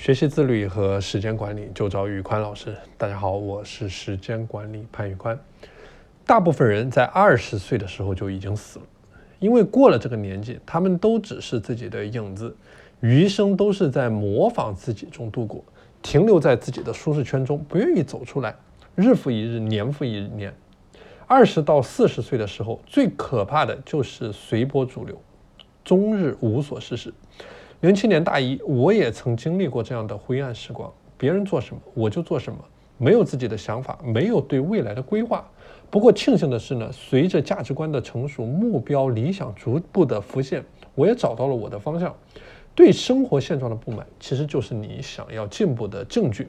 学习自律和时间管理就找宇宽老师。大家好，我是时间管理潘宇宽。大部分人在二十岁的时候就已经死了，因为过了这个年纪，他们都只是自己的影子，余生都是在模仿自己中度过，停留在自己的舒适圈中，不愿意走出来，日复一日，年复一年。二十到四十岁的时候，最可怕的就是随波逐流，终日无所事事。零七年大一，我也曾经历过这样的灰暗时光。别人做什么，我就做什么，没有自己的想法，没有对未来的规划。不过庆幸的是呢，随着价值观的成熟，目标理想逐步的浮现，我也找到了我的方向。对生活现状的不满，其实就是你想要进步的证据。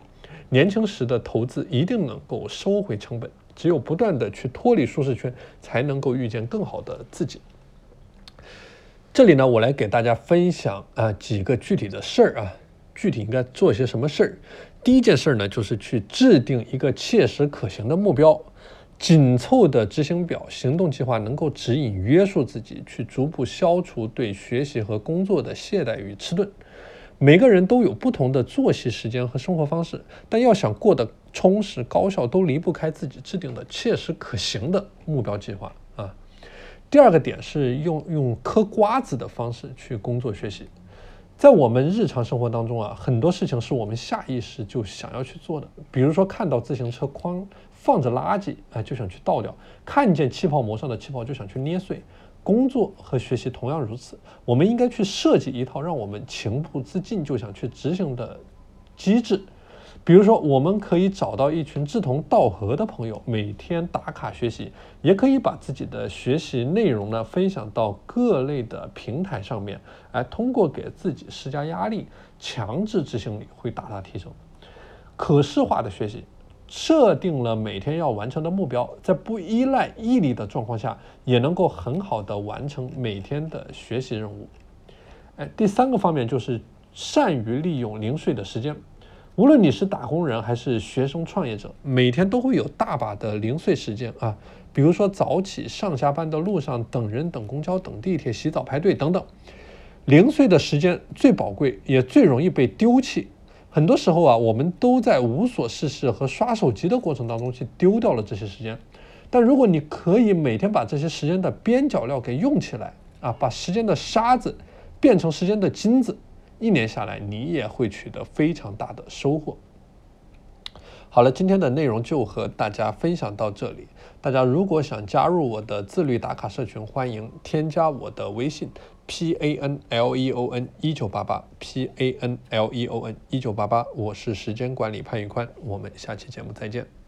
年轻时的投资一定能够收回成本，只有不断的去脱离舒适圈，才能够遇见更好的自己。这里呢，我来给大家分享啊几个具体的事儿啊，具体应该做些什么事儿。第一件事儿呢，就是去制定一个切实可行的目标，紧凑的执行表、行动计划能够指引约束自己，去逐步消除对学习和工作的懈怠与迟钝。每个人都有不同的作息时间和生活方式，但要想过得充实高效，都离不开自己制定的切实可行的目标计划。第二个点是用用嗑瓜子的方式去工作学习，在我们日常生活当中啊，很多事情是我们下意识就想要去做的，比如说看到自行车筐放着垃圾，哎，就想去倒掉；看见气泡膜上的气泡就想去捏碎。工作和学习同样如此，我们应该去设计一套让我们情不自禁就想去执行的机制。比如说，我们可以找到一群志同道合的朋友，每天打卡学习；也可以把自己的学习内容呢分享到各类的平台上面。哎，通过给自己施加压力，强制执行力会大大提升。可视化的学习，设定了每天要完成的目标，在不依赖毅力的状况下，也能够很好的完成每天的学习任务。哎，第三个方面就是善于利用零碎的时间。无论你是打工人还是学生创业者，每天都会有大把的零碎时间啊，比如说早起上下班的路上等人、等公交、等地铁、洗澡、排队等等。零碎的时间最宝贵，也最容易被丢弃。很多时候啊，我们都在无所事事和刷手机的过程当中去丢掉了这些时间。但如果你可以每天把这些时间的边角料给用起来啊，把时间的沙子变成时间的金子。一年下来，你也会取得非常大的收获。好了，今天的内容就和大家分享到这里。大家如果想加入我的自律打卡社群，欢迎添加我的微信 p a n l e o n 一九八八 p a n l e o n 一九八八。我是时间管理潘宇宽，我们下期节目再见。